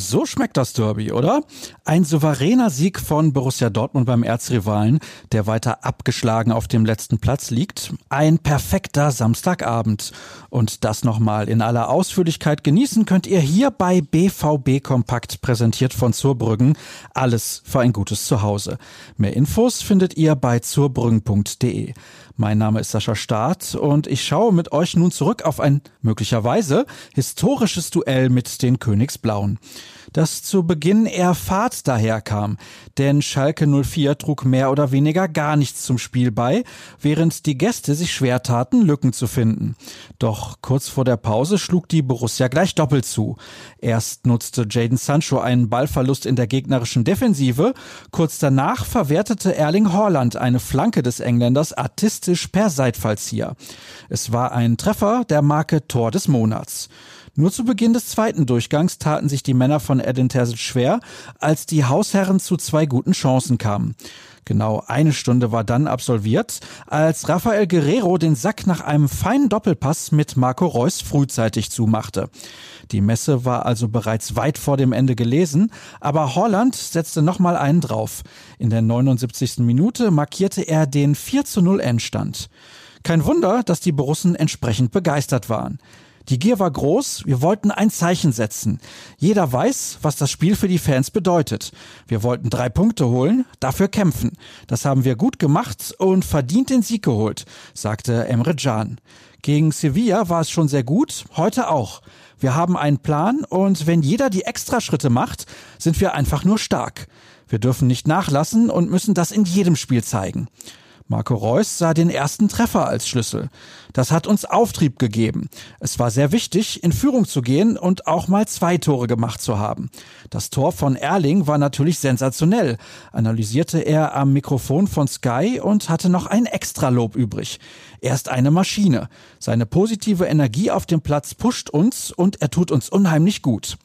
So schmeckt das Derby, oder? Ein souveräner Sieg von Borussia Dortmund beim Erzrivalen, der weiter abgeschlagen auf dem letzten Platz liegt. Ein perfekter Samstagabend. Und das nochmal in aller Ausführlichkeit genießen könnt ihr hier bei BVB Kompakt präsentiert von Zurbrüggen. Alles für ein gutes Zuhause. Mehr Infos findet ihr bei zurbrüggen.de. Mein Name ist Sascha Staat und ich schaue mit euch nun zurück auf ein möglicherweise historisches Duell mit den Königsblauen das zu Beginn eher fad daherkam, denn Schalke 04 trug mehr oder weniger gar nichts zum Spiel bei, während die Gäste sich schwer taten, Lücken zu finden. Doch kurz vor der Pause schlug die Borussia gleich doppelt zu. Erst nutzte Jaden Sancho einen Ballverlust in der gegnerischen Defensive, kurz danach verwertete Erling Haaland eine Flanke des Engländers artistisch per Seitfallzieher. Es war ein Treffer der Marke Tor des Monats. Nur zu Beginn des zweiten Durchgangs taten sich die Männer von Edin Terzic schwer, als die Hausherren zu zwei guten Chancen kamen. Genau eine Stunde war dann absolviert, als Rafael Guerrero den Sack nach einem feinen Doppelpass mit Marco Reus frühzeitig zumachte. Die Messe war also bereits weit vor dem Ende gelesen, aber Holland setzte nochmal einen drauf. In der 79. Minute markierte er den 4 zu 0 Endstand. Kein Wunder, dass die Borussen entsprechend begeistert waren. Die Gier war groß, wir wollten ein Zeichen setzen. Jeder weiß, was das Spiel für die Fans bedeutet. Wir wollten drei Punkte holen, dafür kämpfen. Das haben wir gut gemacht und verdient den Sieg geholt, sagte Emre Can. Gegen Sevilla war es schon sehr gut, heute auch. Wir haben einen Plan und wenn jeder die Extraschritte macht, sind wir einfach nur stark. Wir dürfen nicht nachlassen und müssen das in jedem Spiel zeigen. Marco Reus sah den ersten Treffer als Schlüssel. Das hat uns Auftrieb gegeben. Es war sehr wichtig, in Führung zu gehen und auch mal zwei Tore gemacht zu haben. Das Tor von Erling war natürlich sensationell, analysierte er am Mikrofon von Sky und hatte noch ein Extralob übrig. Er ist eine Maschine. Seine positive Energie auf dem Platz pusht uns und er tut uns unheimlich gut.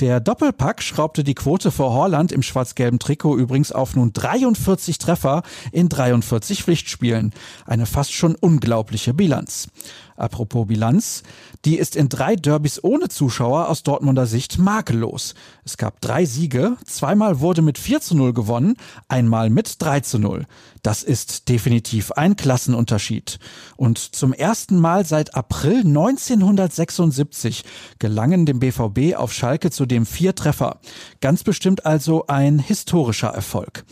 Der Doppelpack schraubte die Quote vor Holland im schwarz-gelben Trikot übrigens auf nun 43 Treffer in 43 Pflichtspielen. Eine fast schon unglaubliche Bilanz. Apropos Bilanz, die ist in drei Derbys ohne Zuschauer aus Dortmunder Sicht makellos. Es gab drei Siege, zweimal wurde mit 4 zu 0 gewonnen, einmal mit 3 zu 0. Das ist definitiv ein Klassenunterschied. Und zum ersten Mal seit April 1976 gelangen dem BVB auf Schalke zudem vier Treffer. Ganz bestimmt also ein historischer Erfolg,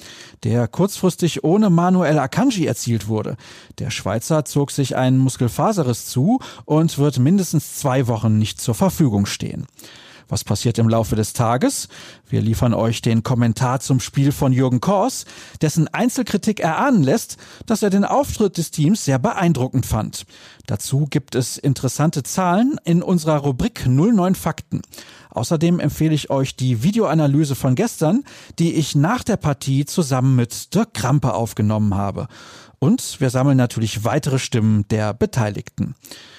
der kurzfristig ohne Manuel Akanji erzielt wurde. Der Schweizer zog sich einen Muskelfaserriss zu und wird mindestens zwei Wochen nicht zur Verfügung stehen. Was passiert im Laufe des Tages? Wir liefern euch den Kommentar zum Spiel von Jürgen Kors, dessen Einzelkritik erahnen lässt, dass er den Auftritt des Teams sehr beeindruckend fand. Dazu gibt es interessante Zahlen in unserer Rubrik 09 Fakten. Außerdem empfehle ich euch die Videoanalyse von gestern, die ich nach der Partie zusammen mit Dirk Krampe aufgenommen habe. Und wir sammeln natürlich weitere Stimmen der Beteiligten.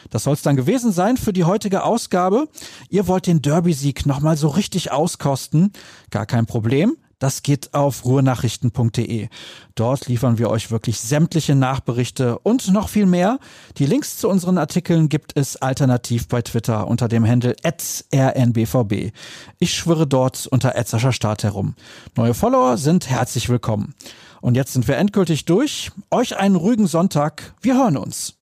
Das soll es dann gewesen sein für die heutige Ausgabe. Ihr wollt den Derby-Sieg nochmal so richtig auskosten? Gar kein Problem. Das geht auf ruhrnachrichten.de. Dort liefern wir euch wirklich sämtliche Nachberichte und noch viel mehr. Die Links zu unseren Artikeln gibt es alternativ bei Twitter unter dem Handle rnbvb. Ich schwirre dort unter Start herum. Neue Follower sind herzlich willkommen. Und jetzt sind wir endgültig durch. Euch einen ruhigen Sonntag. Wir hören uns.